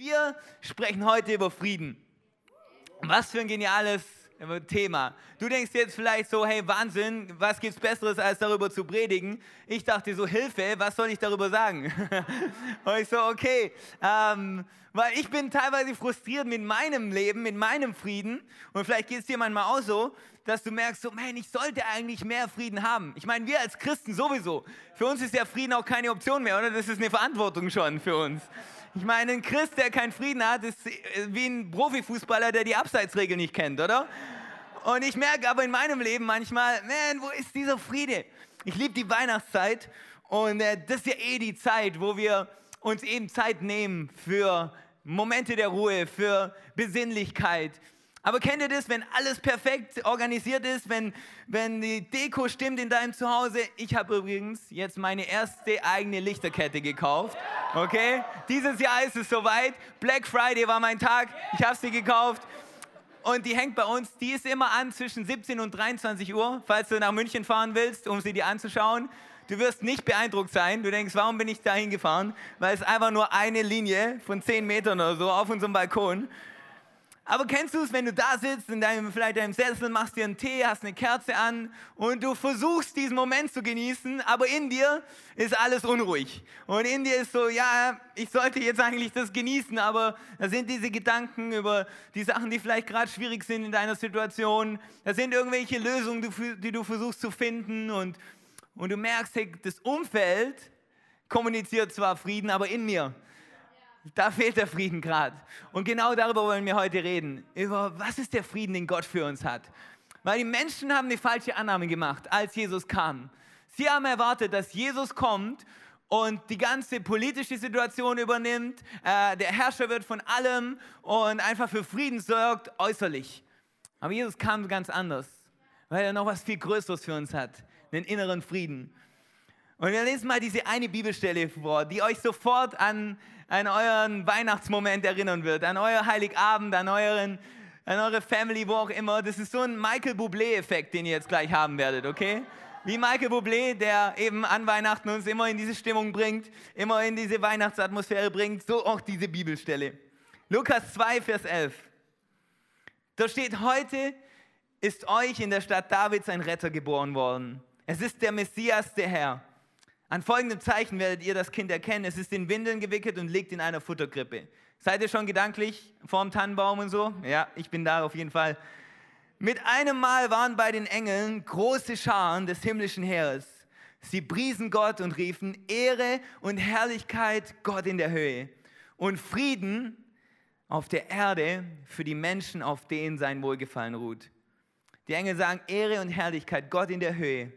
Wir sprechen heute über Frieden. Was für ein geniales Thema. Du denkst jetzt vielleicht so, hey Wahnsinn, was gibt's Besseres als darüber zu predigen? Ich dachte so, Hilfe, was soll ich darüber sagen? Und ich so, okay, ähm, weil ich bin teilweise frustriert mit meinem Leben, mit meinem Frieden. Und vielleicht geht es dir manchmal auch so, dass du merkst, so, man, ich sollte eigentlich mehr Frieden haben. Ich meine, wir als Christen sowieso. Für uns ist ja Frieden auch keine Option mehr, oder? Das ist eine Verantwortung schon für uns. Ich meine, ein Christ, der keinen Frieden hat, ist wie ein Profifußballer, der die Abseitsregel nicht kennt, oder? Und ich merke aber in meinem Leben manchmal, man, wo ist dieser Friede? Ich liebe die Weihnachtszeit und äh, das ist ja eh die Zeit, wo wir uns eben Zeit nehmen für Momente der Ruhe, für Besinnlichkeit, aber kennt ihr das, wenn alles perfekt organisiert ist, wenn, wenn die Deko stimmt in deinem Zuhause? Ich habe übrigens jetzt meine erste eigene Lichterkette gekauft. Okay? Dieses Jahr ist es soweit. Black Friday war mein Tag. Ich habe sie gekauft. Und die hängt bei uns, die ist immer an zwischen 17 und 23 Uhr, falls du nach München fahren willst, um sie dir anzuschauen. Du wirst nicht beeindruckt sein. Du denkst, warum bin ich da hingefahren? Weil es einfach nur eine Linie von 10 Metern oder so auf unserem Balkon. Aber kennst du es, wenn du da sitzt, in deinem, vielleicht deinem Sessel, machst dir einen Tee, hast eine Kerze an und du versuchst diesen Moment zu genießen, aber in dir ist alles unruhig. Und in dir ist so, ja, ich sollte jetzt eigentlich das genießen, aber da sind diese Gedanken über die Sachen, die vielleicht gerade schwierig sind in deiner Situation. Da sind irgendwelche Lösungen, die du versuchst zu finden und, und du merkst, hey, das Umfeld kommuniziert zwar Frieden, aber in mir da fehlt der Frieden gerade. Und genau darüber wollen wir heute reden. Über was ist der Frieden, den Gott für uns hat. Weil die Menschen haben eine falsche Annahme gemacht, als Jesus kam. Sie haben erwartet, dass Jesus kommt und die ganze politische Situation übernimmt. Äh, der Herrscher wird von allem und einfach für Frieden sorgt, äußerlich. Aber Jesus kam ganz anders, weil er noch was viel Größeres für uns hat, einen inneren Frieden. Und wir lesen mal diese eine Bibelstelle vor, die euch sofort an an euren Weihnachtsmoment erinnern wird, an euer Heiligabend, an, euren, an eure Family, wo auch immer. Das ist so ein Michael Bublé-Effekt, den ihr jetzt gleich haben werdet, okay? Wie Michael Bublé, der eben an Weihnachten uns immer in diese Stimmung bringt, immer in diese Weihnachtsatmosphäre bringt, so auch diese Bibelstelle. Lukas 2, Vers 11. Da steht, heute ist euch in der Stadt Davids ein Retter geboren worden. Es ist der Messias, der Herr. An folgendem Zeichen werdet ihr das Kind erkennen. Es ist in Windeln gewickelt und liegt in einer Futterkrippe. Seid ihr schon gedanklich vorm Tannenbaum und so? Ja, ich bin da auf jeden Fall. Mit einem Mal waren bei den Engeln große Scharen des himmlischen Heeres. Sie priesen Gott und riefen Ehre und Herrlichkeit Gott in der Höhe und Frieden auf der Erde für die Menschen, auf denen sein Wohlgefallen ruht. Die Engel sagen Ehre und Herrlichkeit Gott in der Höhe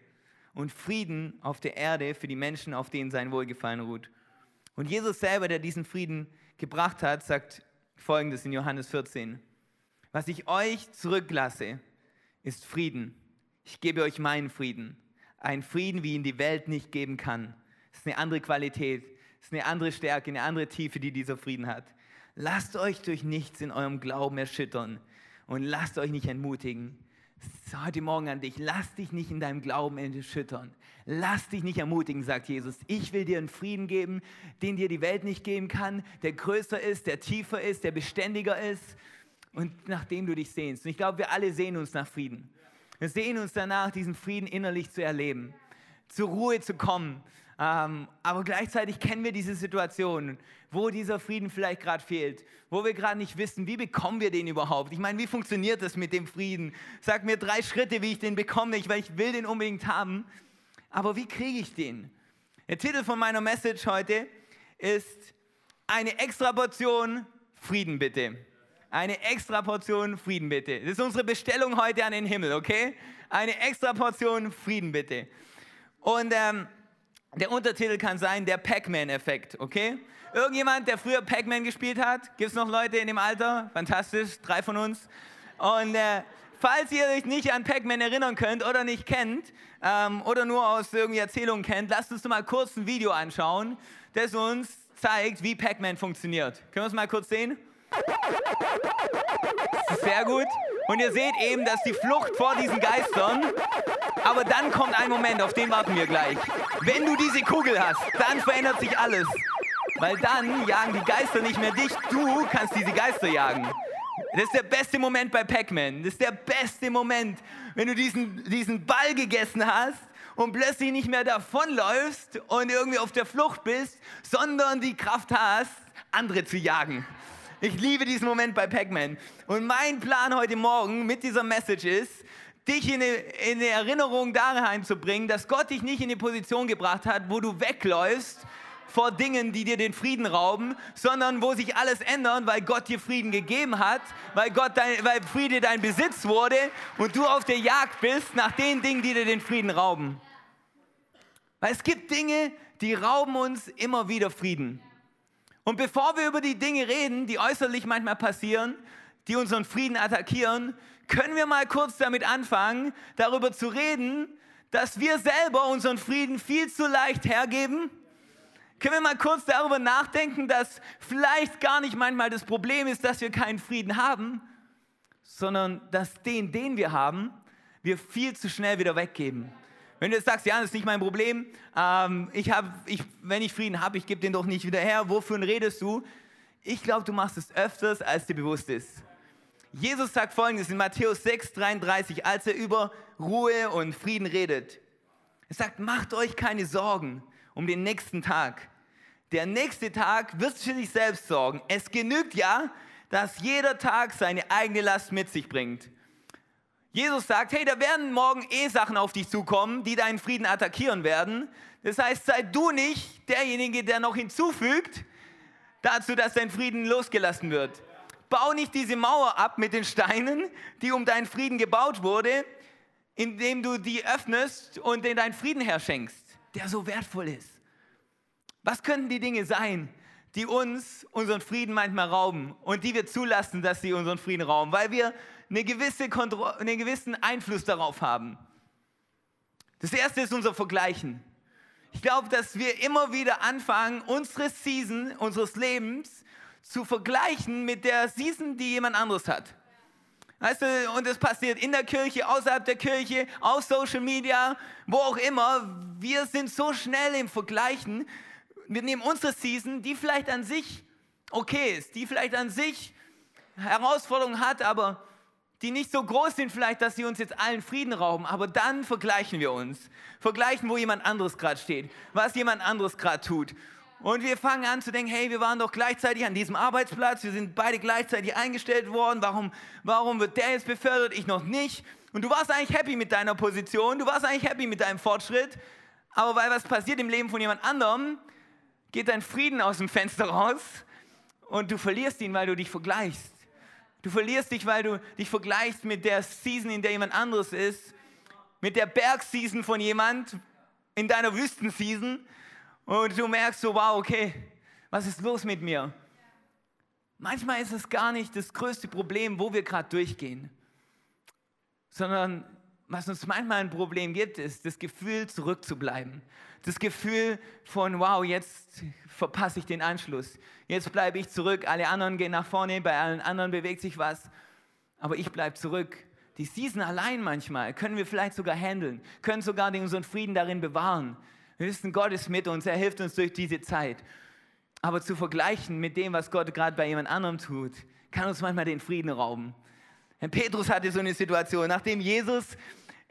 und Frieden auf der Erde für die Menschen, auf denen sein Wohlgefallen ruht. Und Jesus selber, der diesen Frieden gebracht hat, sagt folgendes in Johannes 14. Was ich euch zurücklasse, ist Frieden. Ich gebe euch meinen Frieden. Ein Frieden, wie ihn die Welt nicht geben kann. Es ist eine andere Qualität, es ist eine andere Stärke, eine andere Tiefe, die dieser Frieden hat. Lasst euch durch nichts in eurem Glauben erschüttern und lasst euch nicht entmutigen heute Morgen an dich, lass dich nicht in deinem Glauben erschüttern. Lass dich nicht ermutigen, sagt Jesus. Ich will dir einen Frieden geben, den dir die Welt nicht geben kann, der größer ist, der tiefer ist, der beständiger ist und nach dem du dich sehnst. Und ich glaube, wir alle sehen uns nach Frieden. Wir sehen uns danach, diesen Frieden innerlich zu erleben, zur Ruhe zu kommen, ähm, aber gleichzeitig kennen wir diese Situation, wo dieser Frieden vielleicht gerade fehlt, wo wir gerade nicht wissen, wie bekommen wir den überhaupt? Ich meine, wie funktioniert das mit dem Frieden? Sag mir drei Schritte, wie ich den bekomme, weil ich will den unbedingt haben. Aber wie kriege ich den? Der Titel von meiner Message heute ist eine extra Portion Frieden bitte. Eine extra Portion Frieden bitte. Das ist unsere Bestellung heute an den Himmel, okay? Eine extra Portion Frieden bitte. Und ähm, der Untertitel kann sein, der Pac-Man-Effekt, okay? Irgendjemand, der früher Pac-Man gespielt hat? Gibt es noch Leute in dem Alter? Fantastisch, drei von uns. Und äh, falls ihr euch nicht an Pac-Man erinnern könnt oder nicht kennt ähm, oder nur aus irgendwie Erzählungen kennt, lasst uns mal kurz ein Video anschauen, das uns zeigt, wie Pac-Man funktioniert. Können wir es mal kurz sehen? Sehr gut. Und ihr seht eben, dass die Flucht vor diesen Geistern, aber dann kommt ein Moment, auf den warten wir gleich. Wenn du diese Kugel hast, dann verändert sich alles. Weil dann jagen die Geister nicht mehr dich, du kannst diese Geister jagen. Das ist der beste Moment bei Pac-Man. Das ist der beste Moment, wenn du diesen, diesen Ball gegessen hast und plötzlich nicht mehr davonläufst und irgendwie auf der Flucht bist, sondern die Kraft hast, andere zu jagen. Ich liebe diesen Moment bei Pac-Man. Und mein Plan heute Morgen mit dieser Message ist, dich in eine, in eine Erinnerung dahin zu bringen, dass Gott dich nicht in die Position gebracht hat, wo du wegläufst vor Dingen, die dir den Frieden rauben, sondern wo sich alles ändert, weil Gott dir Frieden gegeben hat, weil, Gott dein, weil Friede dein Besitz wurde und du auf der Jagd bist nach den Dingen, die dir den Frieden rauben. Weil es gibt Dinge, die rauben uns immer wieder Frieden. Und bevor wir über die Dinge reden, die äußerlich manchmal passieren, die unseren Frieden attackieren, können wir mal kurz damit anfangen, darüber zu reden, dass wir selber unseren Frieden viel zu leicht hergeben. Können wir mal kurz darüber nachdenken, dass vielleicht gar nicht manchmal das Problem ist, dass wir keinen Frieden haben, sondern dass den, den wir haben, wir viel zu schnell wieder weggeben. Wenn du jetzt sagst, ja, das ist nicht mein Problem, ähm, ich hab, ich, wenn ich Frieden habe, ich gebe den doch nicht wieder her, wofür redest du? Ich glaube, du machst es öfters, als dir bewusst ist. Jesus sagt folgendes in Matthäus 6, 33, als er über Ruhe und Frieden redet. Er sagt, macht euch keine Sorgen um den nächsten Tag. Der nächste Tag wird für sich selbst sorgen. Es genügt ja, dass jeder Tag seine eigene Last mit sich bringt. Jesus sagt, hey, da werden morgen eh Sachen auf dich zukommen, die deinen Frieden attackieren werden. Das heißt, sei du nicht derjenige, der noch hinzufügt dazu, dass dein Frieden losgelassen wird. Bau nicht diese Mauer ab mit den Steinen, die um deinen Frieden gebaut wurde, indem du die öffnest und den deinen Frieden herschenkst, der so wertvoll ist. Was könnten die Dinge sein, die uns unseren Frieden manchmal rauben und die wir zulassen, dass sie unseren Frieden rauben, weil wir eine gewisse einen gewissen Einfluss darauf haben? Das erste ist unser Vergleichen. Ich glaube, dass wir immer wieder anfangen, unsere Season unseres Lebens zu vergleichen mit der Season, die jemand anderes hat. Weißt du, und es passiert in der Kirche, außerhalb der Kirche, auf Social Media, wo auch immer. Wir sind so schnell im Vergleichen. Wir nehmen unsere Season, die vielleicht an sich okay ist, die vielleicht an sich Herausforderungen hat, aber die nicht so groß sind vielleicht, dass sie uns jetzt allen Frieden rauben, aber dann vergleichen wir uns. Vergleichen, wo jemand anderes gerade steht, was jemand anderes gerade tut. Und wir fangen an zu denken, hey, wir waren doch gleichzeitig an diesem Arbeitsplatz, wir sind beide gleichzeitig eingestellt worden, warum, warum wird der jetzt befördert, ich noch nicht? Und du warst eigentlich happy mit deiner Position, du warst eigentlich happy mit deinem Fortschritt, aber weil was passiert im Leben von jemand anderem, geht dein Frieden aus dem Fenster raus und du verlierst ihn, weil du dich vergleichst. Du verlierst dich, weil du dich vergleichst mit der Season, in der jemand anderes ist, mit der Bergseason von jemand in deiner Wüstenseason und du merkst so, wow, okay, was ist los mit mir? Manchmal ist es gar nicht das größte Problem, wo wir gerade durchgehen, sondern was uns manchmal ein Problem gibt, ist das Gefühl, zurückzubleiben. Das Gefühl von, wow, jetzt verpasse ich den Anschluss. Jetzt bleibe ich zurück. Alle anderen gehen nach vorne, bei allen anderen bewegt sich was. Aber ich bleibe zurück. Die Season allein manchmal können wir vielleicht sogar handeln, können sogar unseren Frieden darin bewahren. Wir wissen, Gott ist mit uns, er hilft uns durch diese Zeit. Aber zu vergleichen mit dem, was Gott gerade bei jemand anderem tut, kann uns manchmal den Frieden rauben. Petrus hatte so eine Situation, nachdem Jesus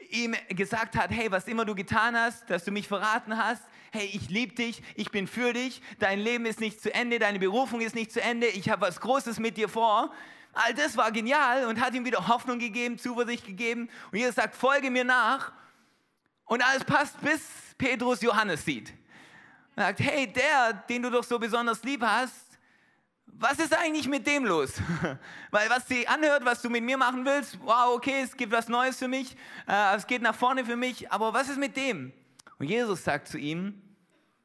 ihm gesagt hat, hey, was immer du getan hast, dass du mich verraten hast, hey, ich liebe dich, ich bin für dich, dein Leben ist nicht zu Ende, deine Berufung ist nicht zu Ende, ich habe was Großes mit dir vor. All das war genial und hat ihm wieder Hoffnung gegeben, Zuversicht gegeben. Und Jesus sagt, folge mir nach. Und alles passt, bis Petrus Johannes sieht. Er sagt, hey, der, den du doch so besonders lieb hast, was ist eigentlich mit dem los? Weil was sie anhört, was du mit mir machen willst, wow, okay, es gibt was Neues für mich, äh, es geht nach vorne für mich, aber was ist mit dem? Und Jesus sagt zu ihm,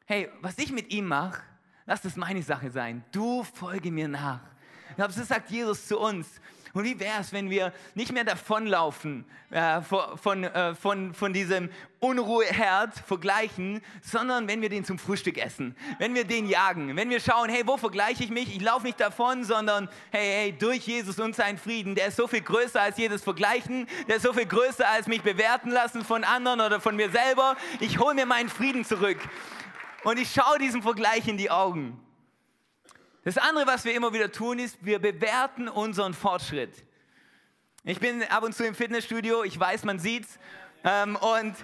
hey, was ich mit ihm mache, lass das meine Sache sein. Du folge mir nach. Ich glaube, das sagt Jesus zu uns. Und wie wäre es, wenn wir nicht mehr davonlaufen äh, von, äh, von, von diesem Unruheherd vergleichen, sondern wenn wir den zum Frühstück essen, wenn wir den jagen, wenn wir schauen, hey, wo vergleiche ich mich? Ich laufe nicht davon, sondern hey, hey, durch Jesus und seinen Frieden, der ist so viel größer als jedes Vergleichen, der ist so viel größer als mich bewerten lassen von anderen oder von mir selber. Ich hole mir meinen Frieden zurück und ich schaue diesem Vergleich in die Augen. Das andere, was wir immer wieder tun, ist, wir bewerten unseren Fortschritt. Ich bin ab und zu im Fitnessstudio, ich weiß, man sieht's. Ähm, und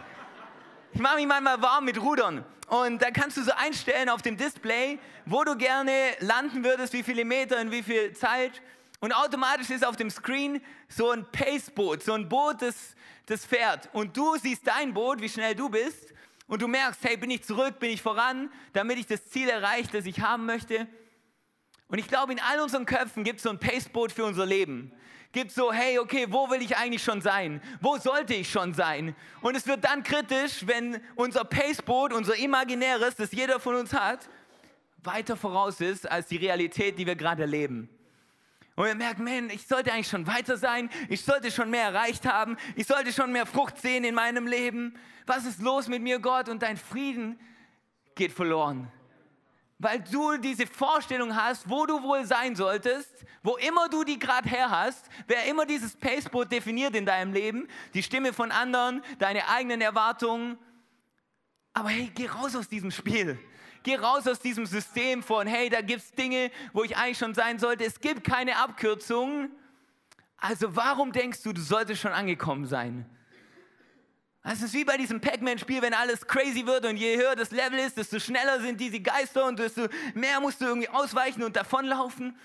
ich mache mich manchmal warm mit Rudern. Und da kannst du so einstellen auf dem Display, wo du gerne landen würdest, wie viele Meter, in wie viel Zeit. Und automatisch ist auf dem Screen so ein Paceboot, so ein Boot, das, das fährt. Und du siehst dein Boot, wie schnell du bist. Und du merkst, hey, bin ich zurück, bin ich voran, damit ich das Ziel erreiche, das ich haben möchte. Und ich glaube, in all unseren Köpfen gibt es so ein Paceboot für unser Leben. Gibt so, hey, okay, wo will ich eigentlich schon sein? Wo sollte ich schon sein? Und es wird dann kritisch, wenn unser Paceboot, unser imaginäres, das jeder von uns hat, weiter voraus ist als die Realität, die wir gerade erleben. Und wir merken, man, ich sollte eigentlich schon weiter sein, ich sollte schon mehr erreicht haben, ich sollte schon mehr Frucht sehen in meinem Leben. Was ist los mit mir, Gott? Und dein Frieden geht verloren. Weil du diese Vorstellung hast, wo du wohl sein solltest, wo immer du die gerade her hast, wer immer dieses Paceboat definiert in deinem Leben, die Stimme von anderen, deine eigenen Erwartungen. Aber hey, geh raus aus diesem Spiel. Geh raus aus diesem System von, hey, da gibt es Dinge, wo ich eigentlich schon sein sollte. Es gibt keine Abkürzungen. Also warum denkst du, du solltest schon angekommen sein? Es ist wie bei diesem Pac-Man-Spiel, wenn alles crazy wird und je höher das Level ist, desto schneller sind diese Geister und desto mehr musst du irgendwie ausweichen und davonlaufen.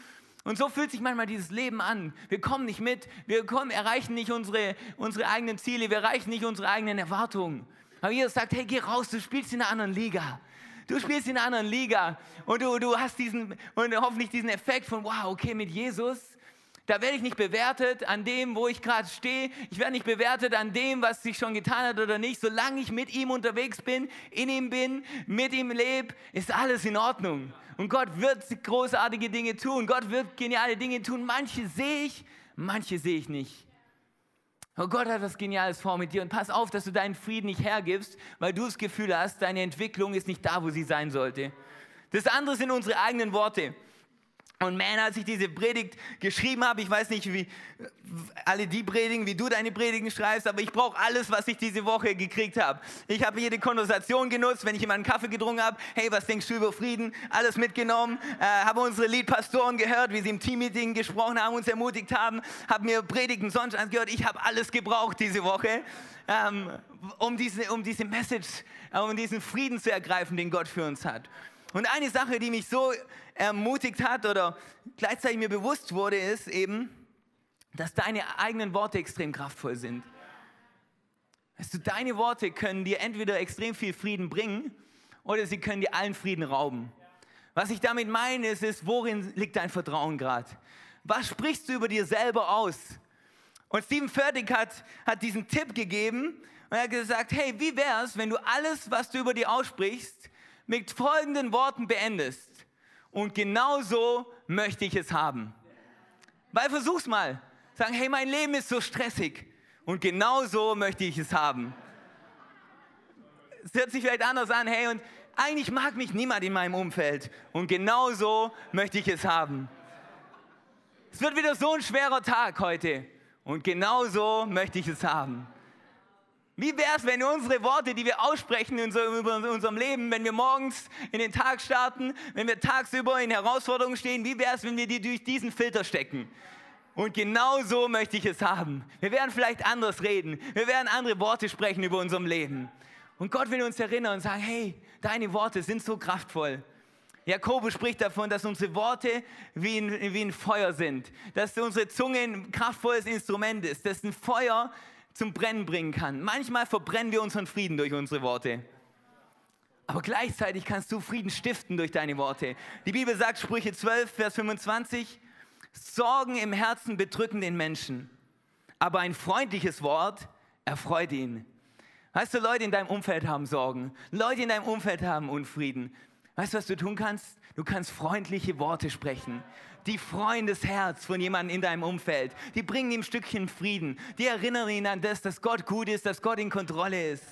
Und so fühlt sich manchmal dieses Leben an. Wir kommen nicht mit, wir kommen, erreichen nicht unsere, unsere eigenen Ziele, wir erreichen nicht unsere eigenen Erwartungen. Aber Jesus sagt, hey, geh raus, du spielst in einer anderen Liga. Du spielst in einer anderen Liga und du, du hast diesen und hoffentlich diesen Effekt von, wow, okay, mit Jesus, da werde ich nicht bewertet an dem, wo ich gerade stehe. Ich werde nicht bewertet an dem, was sich schon getan hat oder nicht. Solange ich mit ihm unterwegs bin, in ihm bin, mit ihm lebe, ist alles in Ordnung. Und Gott wird großartige Dinge tun. Gott wird geniale Dinge tun. Manche sehe ich, manche sehe ich nicht. Oh Gott hat was Geniales vor mit dir und pass auf, dass du deinen Frieden nicht hergibst, weil du das Gefühl hast, deine Entwicklung ist nicht da, wo sie sein sollte. Das andere sind unsere eigenen Worte. Und man, als ich diese Predigt geschrieben habe, ich weiß nicht, wie alle die predigen, wie du deine Predigen schreibst, aber ich brauche alles, was ich diese Woche gekriegt habe. Ich habe jede Konversation genutzt, wenn ich jemanden Kaffee getrunken habe. Hey, was denkst du über Frieden? Alles mitgenommen. Äh, habe unsere Leadpastoren gehört, wie sie im Teammeeting gesprochen haben, uns ermutigt haben. Habe mir Predigten sonst angehört. Ich habe alles gebraucht diese Woche, ähm, um, diese, um diese Message, äh, um diesen Frieden zu ergreifen, den Gott für uns hat. Und eine Sache, die mich so ermutigt hat oder gleichzeitig mir bewusst wurde, ist eben, dass deine eigenen Worte extrem kraftvoll sind. Weißt du, deine Worte können dir entweder extrem viel Frieden bringen oder sie können dir allen Frieden rauben. Was ich damit meine, ist, ist worin liegt dein Vertrauen gerade? Was sprichst du über dir selber aus? Und Stephen Furtick hat, hat diesen Tipp gegeben und er hat gesagt, hey, wie wäre es, wenn du alles, was du über dir aussprichst, mit folgenden Worten beendest. Und genau so möchte ich es haben. Weil versuch's mal. Sagen, hey, mein Leben ist so stressig. Und genau so möchte ich es haben. Es hört sich vielleicht anders an, hey, und eigentlich mag mich niemand in meinem Umfeld. Und genau so möchte ich es haben. Es wird wieder so ein schwerer Tag heute. Und genau so möchte ich es haben. Wie wäre es, wenn unsere Worte, die wir aussprechen in unserem Leben, wenn wir morgens in den Tag starten, wenn wir tagsüber in Herausforderungen stehen, wie wäre es, wenn wir die durch diesen Filter stecken? Und genau so möchte ich es haben. Wir werden vielleicht anders reden. Wir werden andere Worte sprechen über unserem Leben. Und Gott will uns erinnern und sagen, hey, deine Worte sind so kraftvoll. Jakobus spricht davon, dass unsere Worte wie ein, wie ein Feuer sind, dass unsere Zunge ein kraftvolles Instrument ist, dass ein Feuer zum Brennen bringen kann. Manchmal verbrennen wir unseren Frieden durch unsere Worte. Aber gleichzeitig kannst du Frieden stiften durch deine Worte. Die Bibel sagt, Sprüche 12, Vers 25, Sorgen im Herzen bedrücken den Menschen, aber ein freundliches Wort erfreut ihn. Weißt du, Leute in deinem Umfeld haben Sorgen, Leute in deinem Umfeld haben Unfrieden. Weißt du, was du tun kannst? Du kannst freundliche Worte sprechen die freuen das Herz von jemandem in deinem Umfeld. Die bringen ihm ein Stückchen Frieden. Die erinnern ihn an das, dass Gott gut ist, dass Gott in Kontrolle ist.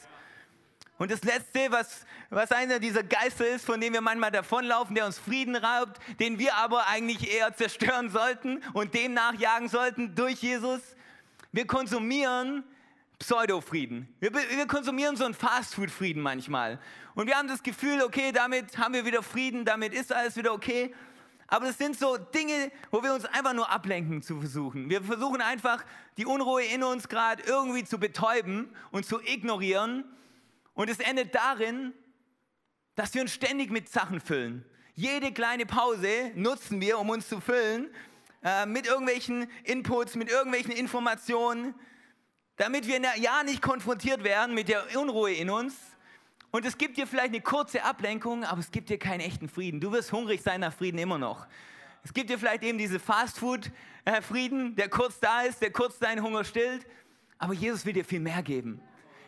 Und das Letzte, was, was einer dieser Geister ist, von dem wir manchmal davonlaufen, der uns Frieden raubt, den wir aber eigentlich eher zerstören sollten und dem nachjagen sollten durch Jesus, wir konsumieren Pseudo-Frieden. Wir, wir, konsumieren so einen Fastfood-Frieden manchmal. Und wir haben das Gefühl, okay, damit haben wir wieder Frieden, damit ist alles wieder okay. Aber das sind so Dinge, wo wir uns einfach nur ablenken zu versuchen. Wir versuchen einfach, die Unruhe in uns gerade irgendwie zu betäuben und zu ignorieren. Und es endet darin, dass wir uns ständig mit Sachen füllen. Jede kleine Pause nutzen wir, um uns zu füllen äh, mit irgendwelchen Inputs, mit irgendwelchen Informationen, damit wir ja nicht konfrontiert werden mit der Unruhe in uns. Und es gibt dir vielleicht eine kurze Ablenkung, aber es gibt dir keinen echten Frieden. Du wirst hungrig sein nach Frieden immer noch. Es gibt dir vielleicht eben diese Fastfood-Frieden, der kurz da ist, der kurz deinen Hunger stillt. Aber Jesus will dir viel mehr geben.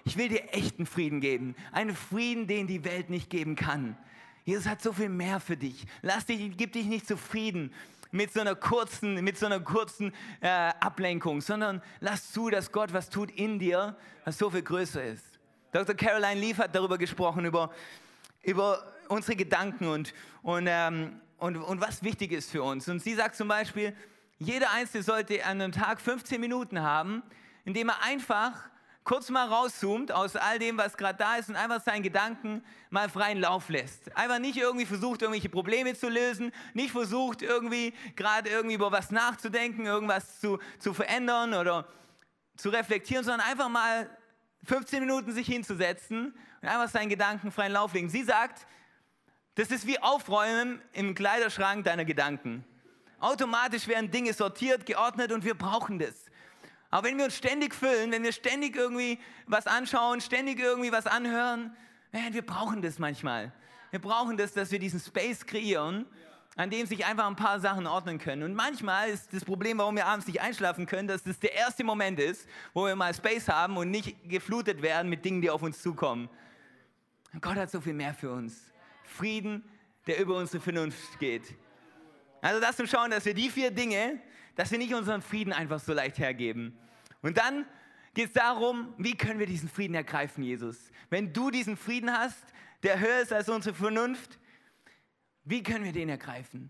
Ich will dir echten Frieden geben. Einen Frieden, den die Welt nicht geben kann. Jesus hat so viel mehr für dich. Lass dich, gib dich nicht zufrieden mit so einer kurzen, mit so einer kurzen äh, Ablenkung, sondern lass zu, dass Gott was tut in dir, was so viel größer ist. Dr. Caroline Leaf hat darüber gesprochen, über, über unsere Gedanken und, und, ähm, und, und was wichtig ist für uns. Und sie sagt zum Beispiel, jeder Einzelne sollte an einem Tag 15 Minuten haben, in dem er einfach kurz mal rauszoomt aus all dem, was gerade da ist und einfach seinen Gedanken mal freien Lauf lässt. Einfach nicht irgendwie versucht, irgendwelche Probleme zu lösen, nicht versucht, irgendwie gerade irgendwie über was nachzudenken, irgendwas zu, zu verändern oder zu reflektieren, sondern einfach mal 15 Minuten sich hinzusetzen und einfach seinen Gedanken freien Lauf legen. Sie sagt, das ist wie Aufräumen im Kleiderschrank deiner Gedanken. Automatisch werden Dinge sortiert, geordnet und wir brauchen das. Aber wenn wir uns ständig füllen, wenn wir ständig irgendwie was anschauen, ständig irgendwie was anhören, man, wir brauchen das manchmal. Wir brauchen das, dass wir diesen Space kreieren, an dem sich einfach ein paar Sachen ordnen können. Und manchmal ist das Problem, warum wir abends nicht einschlafen können, dass das der erste Moment ist, wo wir mal Space haben und nicht geflutet werden mit Dingen, die auf uns zukommen. Und Gott hat so viel mehr für uns. Frieden, der über unsere Vernunft geht. Also das zu schauen, dass wir die vier Dinge, dass wir nicht unseren Frieden einfach so leicht hergeben. Und dann geht es darum, wie können wir diesen Frieden ergreifen, Jesus? Wenn du diesen Frieden hast, der höher ist als unsere Vernunft, wie können wir den ergreifen?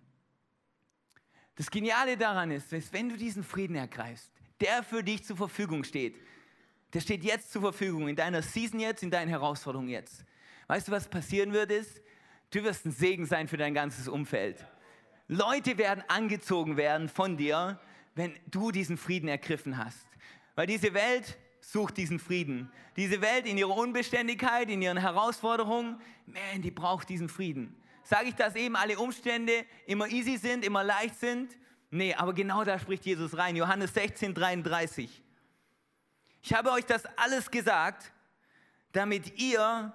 Das Geniale daran ist, dass wenn du diesen Frieden ergreifst, der für dich zur Verfügung steht, der steht jetzt zur Verfügung, in deiner Season jetzt, in deinen Herausforderungen jetzt. Weißt du, was passieren wird ist? Du wirst ein Segen sein für dein ganzes Umfeld. Leute werden angezogen werden von dir, wenn du diesen Frieden ergriffen hast. Weil diese Welt sucht diesen Frieden. Diese Welt in ihrer Unbeständigkeit, in ihren Herausforderungen, man, die braucht diesen Frieden. Sage ich, dass eben alle Umstände immer easy sind, immer leicht sind? Nee, aber genau da spricht Jesus rein. Johannes 16, 33. Ich habe euch das alles gesagt, damit ihr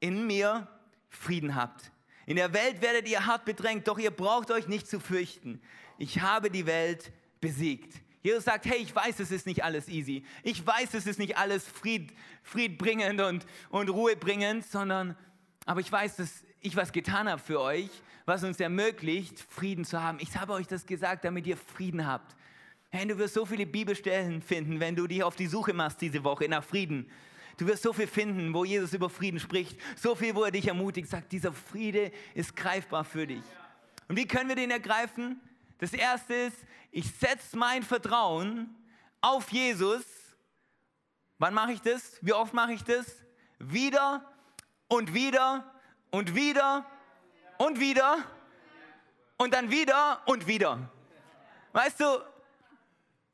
in mir Frieden habt. In der Welt werdet ihr hart bedrängt, doch ihr braucht euch nicht zu fürchten. Ich habe die Welt besiegt. Jesus sagt, hey, ich weiß, es ist nicht alles easy. Ich weiß, es ist nicht alles Fried, friedbringend und, und ruhebringend, sondern, aber ich weiß, dass ich was getan habe für euch, was uns ermöglicht, Frieden zu haben. Ich habe euch das gesagt, damit ihr Frieden habt. Hey, du wirst so viele Bibelstellen finden, wenn du dich auf die Suche machst diese Woche nach Frieden. Du wirst so viel finden, wo Jesus über Frieden spricht. So viel, wo er dich ermutigt, sagt, dieser Friede ist greifbar für dich. Und wie können wir den ergreifen? Das erste ist, ich setze mein Vertrauen auf Jesus. Wann mache ich das? Wie oft mache ich das? Wieder und wieder und wieder und wieder und dann wieder und wieder. Weißt du,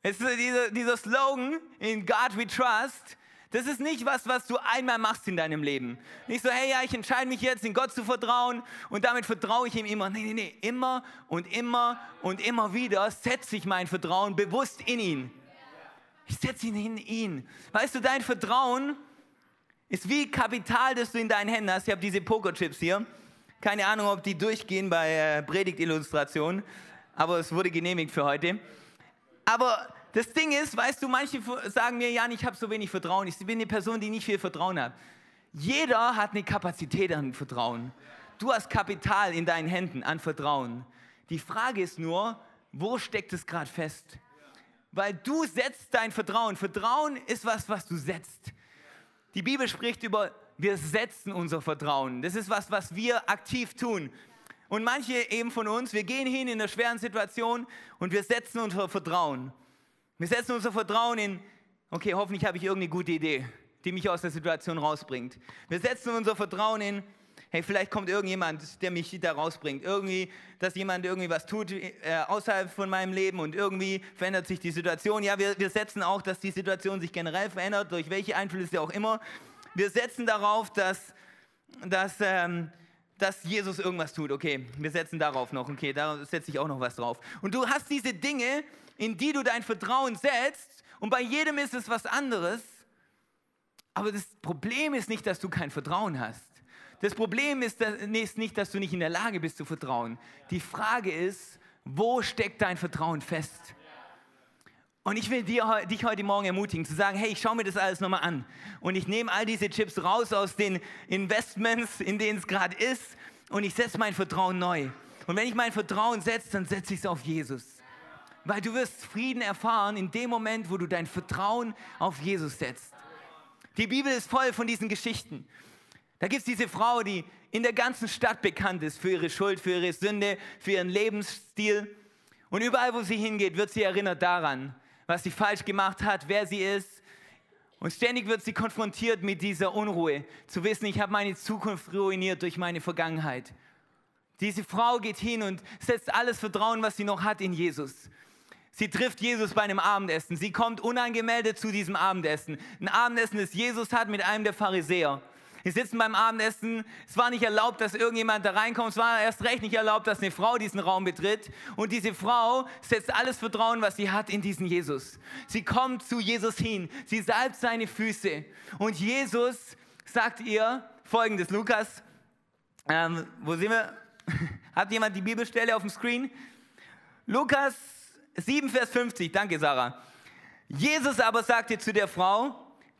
es ist dieser, dieser Slogan, in God we trust, das ist nicht was, was du einmal machst in deinem Leben. Nicht so, hey, ja, ich entscheide mich jetzt, in Gott zu vertrauen und damit vertraue ich ihm immer. Nee, nee, nee, immer und immer und immer wieder setze ich mein Vertrauen bewusst in ihn. Ich setze ihn in ihn. Weißt du, dein Vertrauen ist wie Kapital, das du in deinen Händen hast. Ich habe diese Pokerchips hier. Keine Ahnung, ob die durchgehen bei äh, Predigtillustration, aber es wurde genehmigt für heute. Aber das Ding ist, weißt du, manche sagen mir, Jan, ich habe so wenig Vertrauen. Ich bin eine Person, die nicht viel Vertrauen hat. Jeder hat eine Kapazität an Vertrauen. Du hast Kapital in deinen Händen an Vertrauen. Die Frage ist nur, wo steckt es gerade fest? Weil du setzt dein Vertrauen. Vertrauen ist was, was du setzt. Die Bibel spricht über, wir setzen unser Vertrauen. Das ist was, was wir aktiv tun. Und manche eben von uns, wir gehen hin in einer schweren Situation und wir setzen unser Vertrauen. Wir setzen unser Vertrauen in, okay, hoffentlich habe ich irgendeine gute Idee, die mich aus der Situation rausbringt. Wir setzen unser Vertrauen in, hey, vielleicht kommt irgendjemand, der mich da rausbringt. Irgendwie, dass jemand irgendwie was tut äh, außerhalb von meinem Leben und irgendwie verändert sich die Situation. Ja, wir, wir setzen auch, dass die Situation sich generell verändert, durch welche Einflüsse auch immer. Wir setzen darauf, dass, dass, ähm, dass Jesus irgendwas tut. Okay, wir setzen darauf noch. Okay, da setze ich auch noch was drauf. Und du hast diese Dinge, in die du dein Vertrauen setzt und bei jedem ist es was anderes. Aber das Problem ist nicht, dass du kein Vertrauen hast. Das Problem ist, nicht, dass du nicht in der Lage bist zu vertrauen. Die Frage ist, wo steckt dein Vertrauen fest? Und ich will dir, dich heute Morgen ermutigen, zu sagen, hey, ich schaue mir das alles nochmal an. Und ich nehme all diese Chips raus aus den Investments, in denen es gerade ist, und ich setze mein Vertrauen neu. Und wenn ich mein Vertrauen setze, dann setze ich es auf Jesus. Weil du wirst Frieden erfahren in dem Moment, wo du dein Vertrauen auf Jesus setzt. Die Bibel ist voll von diesen Geschichten. Da gibt es diese Frau, die in der ganzen Stadt bekannt ist für ihre Schuld, für ihre Sünde, für ihren Lebensstil. Und überall, wo sie hingeht, wird sie erinnert daran, was sie falsch gemacht hat, wer sie ist. Und ständig wird sie konfrontiert mit dieser Unruhe, zu wissen, ich habe meine Zukunft ruiniert durch meine Vergangenheit. Diese Frau geht hin und setzt alles Vertrauen, was sie noch hat, in Jesus. Sie trifft Jesus bei einem Abendessen. Sie kommt unangemeldet zu diesem Abendessen. Ein Abendessen, das Jesus hat mit einem der Pharisäer. Sie sitzen beim Abendessen. Es war nicht erlaubt, dass irgendjemand da reinkommt. Es war erst recht nicht erlaubt, dass eine Frau diesen Raum betritt. Und diese Frau setzt alles Vertrauen, was sie hat, in diesen Jesus. Sie kommt zu Jesus hin. Sie salbt seine Füße. Und Jesus sagt ihr folgendes: Lukas, ähm, wo sind wir? Hat jemand die Bibelstelle auf dem Screen? Lukas 7, Vers 50, danke Sarah. Jesus aber sagte zu der Frau,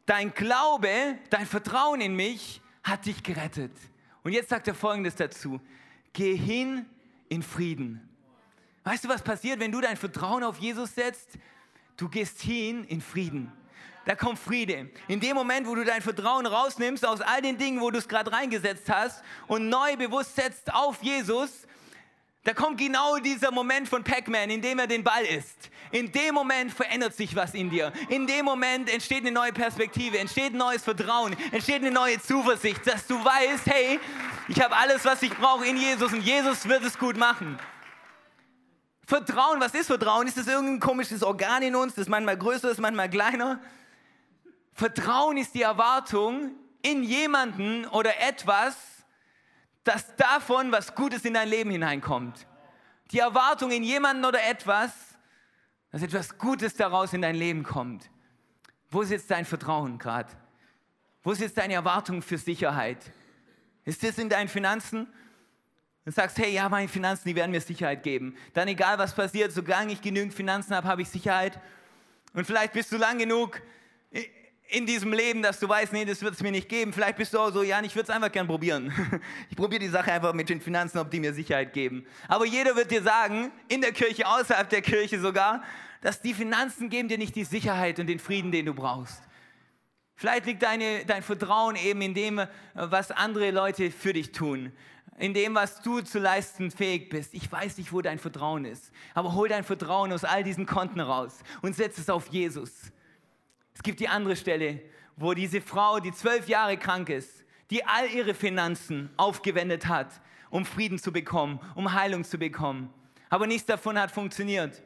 dein Glaube, dein Vertrauen in mich hat dich gerettet. Und jetzt sagt er folgendes dazu, geh hin in Frieden. Weißt du, was passiert, wenn du dein Vertrauen auf Jesus setzt? Du gehst hin in Frieden. Da kommt Friede. In dem Moment, wo du dein Vertrauen rausnimmst aus all den Dingen, wo du es gerade reingesetzt hast und neu bewusst setzt auf Jesus, da kommt genau dieser Moment von Pac-Man, in dem er den Ball isst. In dem Moment verändert sich was in dir. In dem Moment entsteht eine neue Perspektive, entsteht ein neues Vertrauen, entsteht eine neue Zuversicht, dass du weißt, hey, ich habe alles, was ich brauche in Jesus und Jesus wird es gut machen. Vertrauen, was ist Vertrauen? Ist das irgendein komisches Organ in uns, das manchmal größer ist, manchmal kleiner? Vertrauen ist die Erwartung in jemanden oder etwas, dass davon was Gutes in dein Leben hineinkommt. Die Erwartung in jemanden oder etwas, dass etwas Gutes daraus in dein Leben kommt. Wo ist jetzt dein Vertrauen gerade? Wo ist jetzt deine Erwartung für Sicherheit? Ist das in deinen Finanzen? Du sagst, hey, ja, meine Finanzen, die werden mir Sicherheit geben. Dann egal, was passiert, solange ich genügend Finanzen habe, habe ich Sicherheit. Und vielleicht bist du lang genug in diesem Leben, dass du weißt, nee, das wird es mir nicht geben. Vielleicht bist du auch so, ja, ich würde es einfach gern probieren. Ich probiere die Sache einfach mit den Finanzen, ob die mir Sicherheit geben. Aber jeder wird dir sagen, in der Kirche, außerhalb der Kirche sogar, dass die Finanzen geben dir nicht die Sicherheit und den Frieden, den du brauchst. Vielleicht liegt deine, dein Vertrauen eben in dem, was andere Leute für dich tun. In dem, was du zu leisten fähig bist. Ich weiß nicht, wo dein Vertrauen ist. Aber hol dein Vertrauen aus all diesen Konten raus und setz es auf Jesus. Es gibt die andere Stelle, wo diese Frau, die zwölf Jahre krank ist, die all ihre Finanzen aufgewendet hat, um Frieden zu bekommen, um Heilung zu bekommen. Aber nichts davon hat funktioniert.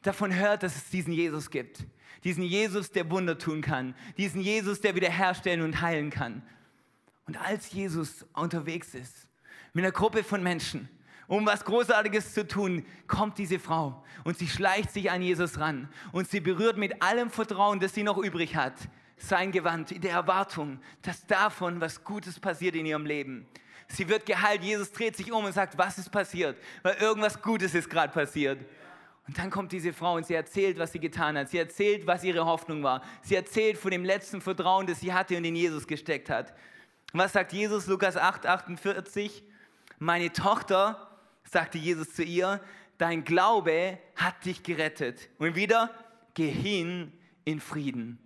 Davon hört, dass es diesen Jesus gibt. Diesen Jesus, der Wunder tun kann. Diesen Jesus, der wiederherstellen und heilen kann. Und als Jesus unterwegs ist, mit einer Gruppe von Menschen, um was Großartiges zu tun, kommt diese Frau und sie schleicht sich an Jesus ran und sie berührt mit allem Vertrauen, das sie noch übrig hat, sein Gewand in der Erwartung, dass davon was Gutes passiert in ihrem Leben. Sie wird geheilt, Jesus dreht sich um und sagt, was ist passiert? Weil irgendwas Gutes ist gerade passiert. Und dann kommt diese Frau und sie erzählt, was sie getan hat. Sie erzählt, was ihre Hoffnung war. Sie erzählt von dem letzten Vertrauen, das sie hatte und in Jesus gesteckt hat. Und was sagt Jesus, Lukas 8, 48? Meine Tochter, sagte Jesus zu ihr, dein Glaube hat dich gerettet. Und wieder, geh hin in Frieden.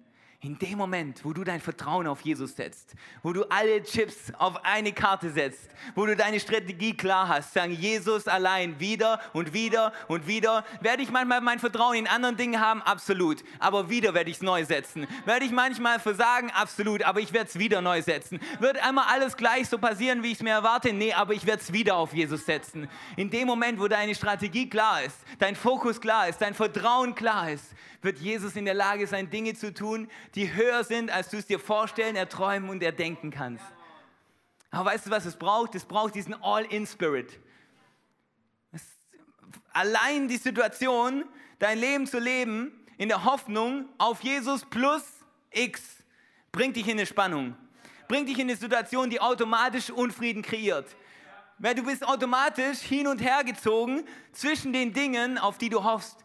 In dem Moment, wo du dein Vertrauen auf Jesus setzt, wo du alle Chips auf eine Karte setzt, wo du deine Strategie klar hast, sagen Jesus allein wieder und wieder und wieder, werde ich manchmal mein Vertrauen in anderen Dingen haben, absolut, aber wieder werde ich es neu setzen. Werde ich manchmal versagen, absolut, aber ich werde es wieder neu setzen. Wird einmal alles gleich so passieren, wie ich es mir erwarte? Nee, aber ich werde es wieder auf Jesus setzen. In dem Moment, wo deine Strategie klar ist, dein Fokus klar ist, dein Vertrauen klar ist, wird Jesus in der Lage sein, Dinge zu tun, die höher sind, als du es dir vorstellen, erträumen und erdenken kannst. Aber weißt du, was es braucht? Es braucht diesen All-in-Spirit. Allein die Situation, dein Leben zu leben, in der Hoffnung auf Jesus plus X, bringt dich in eine Spannung. Bringt dich in eine Situation, die automatisch Unfrieden kreiert. Weil du bist automatisch hin und her gezogen zwischen den Dingen, auf die du hoffst.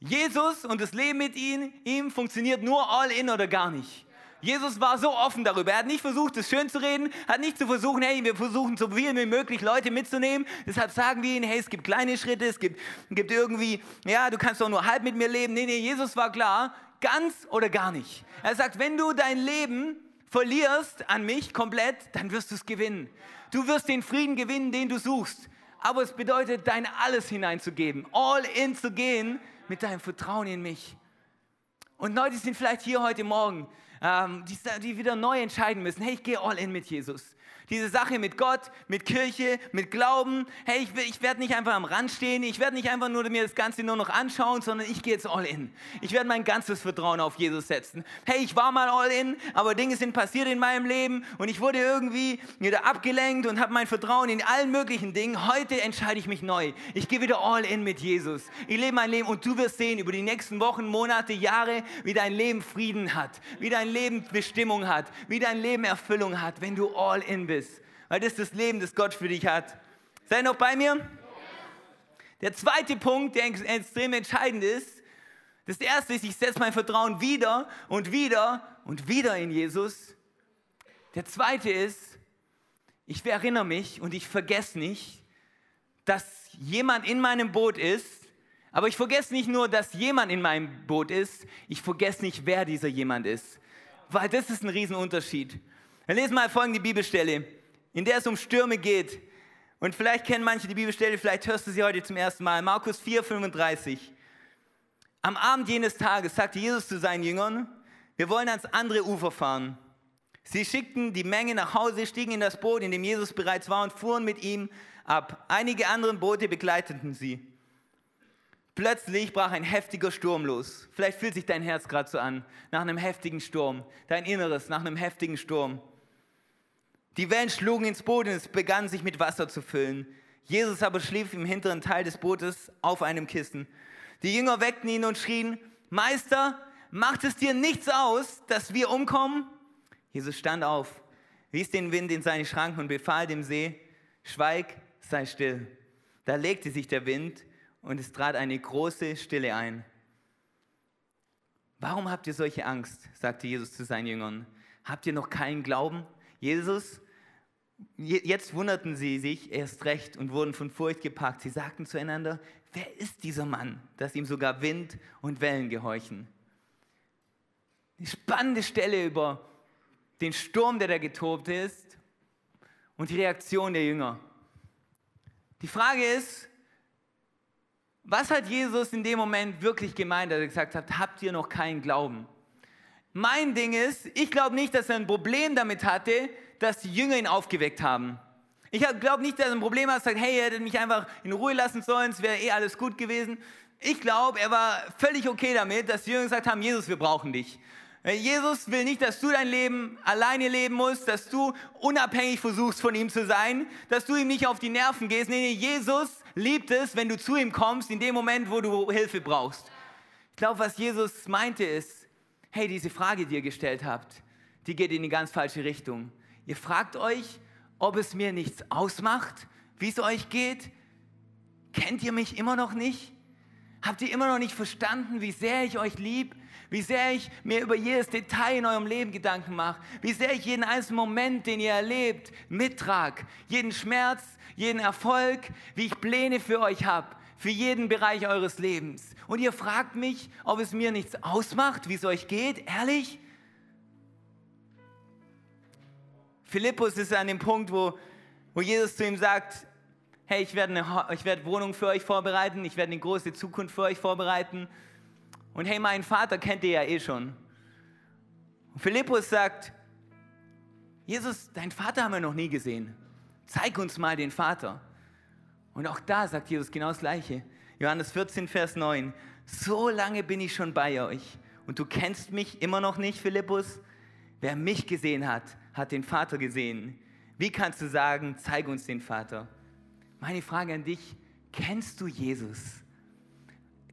Jesus und das Leben mit ihm, ihm funktioniert nur all in oder gar nicht. Jesus war so offen darüber. Er hat nicht versucht, es schön zu reden, hat nicht zu versuchen, hey, wir versuchen so viel wie möglich Leute mitzunehmen. Deshalb sagen wir ihnen, hey, es gibt kleine Schritte, es gibt, gibt irgendwie, ja, du kannst doch nur halb mit mir leben. Nee, nee, Jesus war klar, ganz oder gar nicht. Er sagt, wenn du dein Leben verlierst an mich komplett, dann wirst du es gewinnen. Du wirst den Frieden gewinnen, den du suchst. Aber es bedeutet, dein Alles hineinzugeben, all in zu gehen mit deinem Vertrauen in mich. Und Leute sind vielleicht hier heute Morgen, ähm, die, die wieder neu entscheiden müssen, hey, ich gehe all in mit Jesus diese Sache mit Gott, mit Kirche, mit Glauben. Hey, ich, ich werde nicht einfach am Rand stehen, ich werde nicht einfach nur mir das Ganze nur noch anschauen, sondern ich gehe jetzt all in. Ich werde mein ganzes Vertrauen auf Jesus setzen. Hey, ich war mal all in, aber Dinge sind passiert in meinem Leben und ich wurde irgendwie wieder abgelenkt und habe mein Vertrauen in allen möglichen Dingen. Heute entscheide ich mich neu. Ich gehe wieder all in mit Jesus. Ich lebe mein Leben und du wirst sehen über die nächsten Wochen, Monate, Jahre, wie dein Leben Frieden hat, wie dein Leben Bestimmung hat, wie dein Leben Erfüllung hat, wenn du all in bist bist, weil das ist das Leben, das Gott für dich hat. Seid noch bei mir? Der zweite Punkt, der extrem entscheidend ist, das erste ist, ich setze mein Vertrauen wieder und wieder und wieder in Jesus. Der zweite ist, ich erinnere mich und ich vergesse nicht, dass jemand in meinem Boot ist, aber ich vergesse nicht nur, dass jemand in meinem Boot ist, ich vergesse nicht, wer dieser jemand ist. Weil das ist ein Riesenunterschied. Wir lesen mal folgende Bibelstelle in der es um Stürme geht. Und vielleicht kennen manche die Bibelstelle, vielleicht hörst du sie heute zum ersten Mal. Markus 4, 35. Am Abend jenes Tages sagte Jesus zu seinen Jüngern, wir wollen ans andere Ufer fahren. Sie schickten die Menge nach Hause, stiegen in das Boot, in dem Jesus bereits war, und fuhren mit ihm ab. Einige andere Boote begleiteten sie. Plötzlich brach ein heftiger Sturm los. Vielleicht fühlt sich dein Herz gerade so an, nach einem heftigen Sturm. Dein Inneres nach einem heftigen Sturm. Die Wellen schlugen ins Boot und es begann sich mit Wasser zu füllen. Jesus aber schlief im hinteren Teil des Bootes auf einem Kissen. Die Jünger weckten ihn und schrien, Meister, macht es dir nichts aus, dass wir umkommen? Jesus stand auf, wies den Wind in seine Schranken und befahl dem See, Schweig, sei still. Da legte sich der Wind und es trat eine große Stille ein. Warum habt ihr solche Angst? sagte Jesus zu seinen Jüngern. Habt ihr noch keinen Glauben? Jesus Jetzt wunderten sie sich erst recht und wurden von Furcht gepackt. Sie sagten zueinander, wer ist dieser Mann, dass ihm sogar Wind und Wellen gehorchen? Die spannende Stelle über den Sturm, der da getobt ist und die Reaktion der Jünger. Die Frage ist, was hat Jesus in dem Moment wirklich gemeint, als er gesagt hat, habt ihr noch keinen Glauben? Mein Ding ist, ich glaube nicht, dass er ein Problem damit hatte, dass die Jünger ihn aufgeweckt haben. Ich glaube nicht, dass er ein Problem hat, sagt, hey, er hätte mich einfach in Ruhe lassen sollen, es wäre eh alles gut gewesen. Ich glaube, er war völlig okay damit, dass die Jünger gesagt haben, Jesus, wir brauchen dich. Äh, Jesus will nicht, dass du dein Leben alleine leben musst, dass du unabhängig versuchst von ihm zu sein, dass du ihm nicht auf die Nerven gehst. Nee, nee, Jesus liebt es, wenn du zu ihm kommst, in dem Moment, wo du Hilfe brauchst. Ich glaube, was Jesus meinte ist, hey, diese Frage, die ihr gestellt habt, die geht in die ganz falsche Richtung. Ihr fragt euch, ob es mir nichts ausmacht, wie es euch geht. Kennt ihr mich immer noch nicht? Habt ihr immer noch nicht verstanden, wie sehr ich euch lieb? Wie sehr ich mir über jedes Detail in eurem Leben Gedanken mache? Wie sehr ich jeden einzelnen Moment, den ihr erlebt, mittrag? Jeden Schmerz, jeden Erfolg, wie ich Pläne für euch habe, für jeden Bereich eures Lebens. Und ihr fragt mich, ob es mir nichts ausmacht, wie es euch geht? Ehrlich? Philippus ist an dem Punkt, wo, wo Jesus zu ihm sagt, hey, ich werde, eine, ich werde Wohnung für euch vorbereiten, ich werde eine große Zukunft für euch vorbereiten. Und hey, meinen Vater kennt ihr ja eh schon. Und Philippus sagt, Jesus, deinen Vater haben wir noch nie gesehen. Zeig uns mal den Vater. Und auch da sagt Jesus genau das Gleiche. Johannes 14, Vers 9. So lange bin ich schon bei euch und du kennst mich immer noch nicht, Philippus. Wer mich gesehen hat, hat den Vater gesehen. Wie kannst du sagen, zeig uns den Vater? Meine Frage an dich, kennst du Jesus?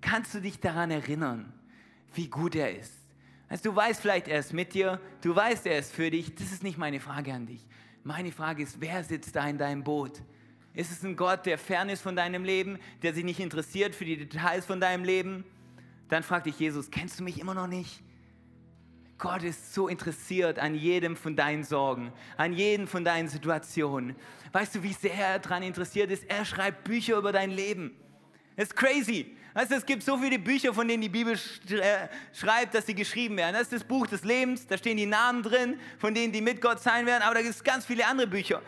Kannst du dich daran erinnern, wie gut er ist? Also du weißt vielleicht, er ist mit dir, du weißt, er ist für dich. Das ist nicht meine Frage an dich. Meine Frage ist, wer sitzt da in deinem Boot? Ist es ein Gott, der fern ist von deinem Leben, der sich nicht interessiert für die Details von deinem Leben? Dann fragt dich Jesus, kennst du mich immer noch nicht? Gott ist so interessiert an jedem von deinen Sorgen, an jedem von deinen Situationen. Weißt du, wie sehr er daran interessiert ist? Er schreibt Bücher über dein Leben. Das ist crazy. Weißt du, es gibt so viele Bücher, von denen die Bibel äh, schreibt, dass sie geschrieben werden. Das ist das Buch des Lebens, da stehen die Namen drin, von denen die mit Gott sein werden, aber da gibt es ganz viele andere Bücher.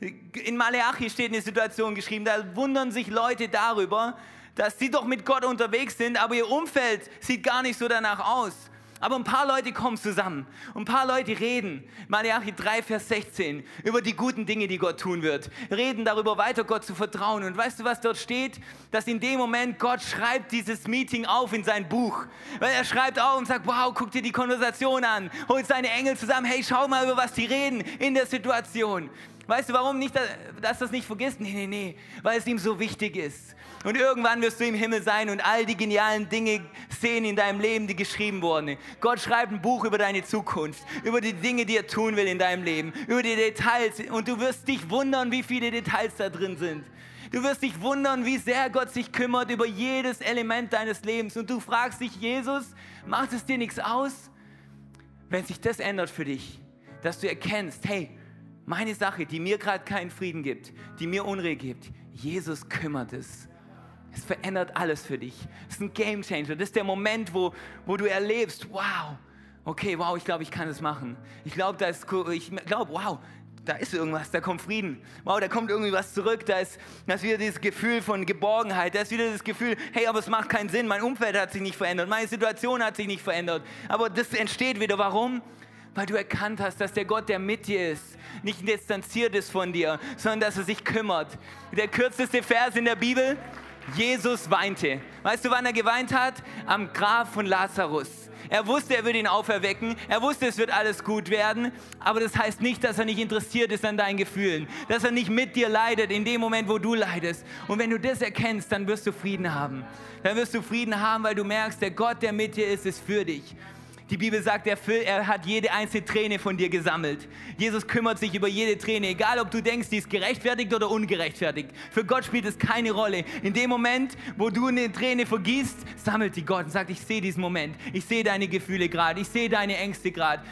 In Maleachi steht eine Situation geschrieben, da wundern sich Leute darüber, dass sie doch mit Gott unterwegs sind, aber ihr Umfeld sieht gar nicht so danach aus. Aber ein paar Leute kommen zusammen. ein paar Leute reden, Malachi 3, Vers 16, über die guten Dinge, die Gott tun wird. Reden darüber, weiter Gott zu vertrauen. Und weißt du, was dort steht? Dass in dem Moment Gott schreibt dieses Meeting auf in sein Buch. Weil er schreibt auf und sagt, wow, guck dir die Konversation an. Holt seine Engel zusammen. Hey, schau mal, über was die reden in der Situation. Weißt du, warum nicht, dass das nicht vergisst? Nee, nee, nee, weil es ihm so wichtig ist. Und irgendwann wirst du im Himmel sein und all die genialen Dinge sehen in deinem Leben, die geschrieben wurden. Gott schreibt ein Buch über deine Zukunft, über die Dinge, die er tun will in deinem Leben, über die Details. Und du wirst dich wundern, wie viele Details da drin sind. Du wirst dich wundern, wie sehr Gott sich kümmert über jedes Element deines Lebens. Und du fragst dich, Jesus, macht es dir nichts aus, wenn sich das ändert für dich? Dass du erkennst, hey, meine Sache, die mir gerade keinen Frieden gibt, die mir Unruhe gibt, Jesus kümmert es. Es verändert alles für dich. Es ist ein Game Changer. Das ist der Moment, wo, wo du erlebst, wow, okay, wow, ich glaube, ich kann es machen. Ich glaube, da ist, ich glaube, wow, da ist irgendwas, da kommt Frieden. Wow, da kommt irgendwie was zurück. Da ist, da ist wieder dieses Gefühl von Geborgenheit. Da ist wieder das Gefühl, hey, aber es macht keinen Sinn. Mein Umfeld hat sich nicht verändert. Meine Situation hat sich nicht verändert. Aber das entsteht wieder. Warum? Weil du erkannt hast, dass der Gott, der mit dir ist, nicht distanziert ist von dir, sondern dass er sich kümmert. Der kürzeste Vers in der Bibel, Jesus weinte. Weißt du, wann er geweint hat? Am Grab von Lazarus. Er wusste, er würde ihn auferwecken. Er wusste, es wird alles gut werden. Aber das heißt nicht, dass er nicht interessiert ist an deinen Gefühlen. Dass er nicht mit dir leidet in dem Moment, wo du leidest. Und wenn du das erkennst, dann wirst du Frieden haben. Dann wirst du Frieden haben, weil du merkst, der Gott, der mit dir ist, ist für dich. Die Bibel sagt, er, er, hat jede einzelne Träne von dir gesammelt. Jesus kümmert sich über jede Träne, egal ob du denkst, die ist gerechtfertigt oder ungerechtfertigt. Für Gott spielt es keine Rolle. In dem Moment, wo du eine Träne vergießt, sammelt die Gott und sagt, ich sehe diesen Moment. Ich sehe deine Gefühle gerade. Ich sehe deine Ängste gerade.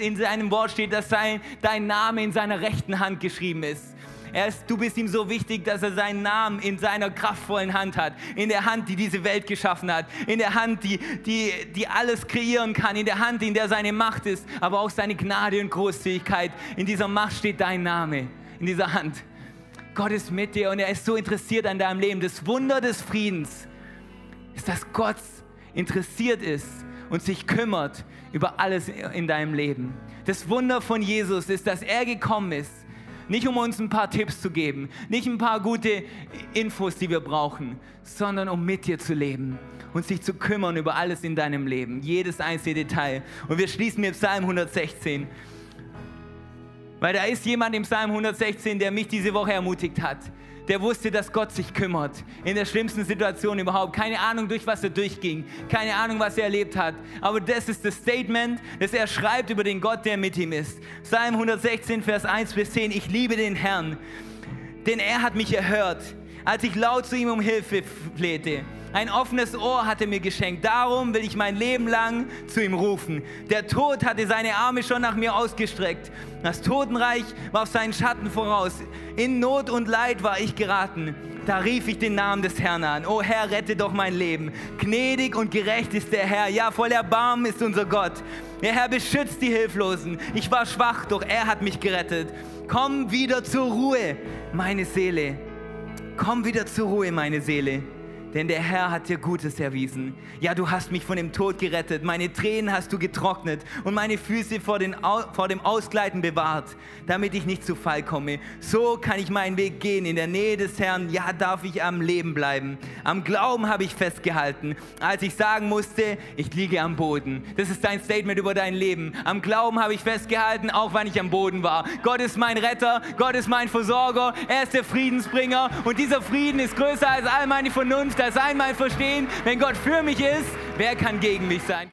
In seinem Wort steht, dass sein, dein Name in seiner rechten Hand geschrieben ist. Er ist, du bist ihm so wichtig, dass er seinen Namen in seiner kraftvollen Hand hat. In der Hand, die diese Welt geschaffen hat. In der Hand, die, die, die alles kreieren kann. In der Hand, in der seine Macht ist. Aber auch seine Gnade und Großzügigkeit. In dieser Macht steht dein Name. In dieser Hand. Gott ist mit dir und er ist so interessiert an deinem Leben. Das Wunder des Friedens ist, dass Gott interessiert ist und sich kümmert über alles in deinem Leben. Das Wunder von Jesus ist, dass er gekommen ist, nicht um uns ein paar Tipps zu geben, nicht ein paar gute Infos, die wir brauchen, sondern um mit dir zu leben und sich zu kümmern über alles in deinem Leben, jedes einzelne Detail. Und wir schließen mit Psalm 116. Weil da ist jemand im Psalm 116, der mich diese Woche ermutigt hat der wusste, dass Gott sich kümmert. In der schlimmsten Situation überhaupt. Keine Ahnung, durch was er durchging. Keine Ahnung, was er erlebt hat. Aber das ist das Statement, das er schreibt über den Gott, der mit ihm ist. Psalm 116, Vers 1 bis 10. Ich liebe den Herrn, denn er hat mich erhört, als ich laut zu ihm um Hilfe flehte. Ein offenes Ohr hat er mir geschenkt. Darum will ich mein Leben lang zu ihm rufen. Der Tod hatte seine Arme schon nach mir ausgestreckt. Das Totenreich warf seinen Schatten voraus. In Not und Leid war ich geraten. da rief ich den Namen des Herrn an. O Herr, rette doch mein Leben. Gnädig und gerecht ist der Herr. Ja, voll Erbarmen ist unser Gott. Der Herr beschützt die Hilflosen. Ich war schwach, doch er hat mich gerettet. Komm wieder zur Ruhe, meine Seele. Komm wieder zur Ruhe, meine Seele denn der Herr hat dir Gutes erwiesen. Ja, du hast mich von dem Tod gerettet, meine Tränen hast du getrocknet und meine Füße vor, vor dem Ausgleiten bewahrt, damit ich nicht zu Fall komme. So kann ich meinen Weg gehen, in der Nähe des Herrn, ja, darf ich am Leben bleiben. Am Glauben habe ich festgehalten, als ich sagen musste, ich liege am Boden. Das ist dein Statement über dein Leben. Am Glauben habe ich festgehalten, auch wenn ich am Boden war. Gott ist mein Retter, Gott ist mein Versorger, er ist der Friedensbringer und dieser Frieden ist größer als all meine Vernunft das einmal verstehen, wenn Gott für mich ist, wer kann gegen mich sein?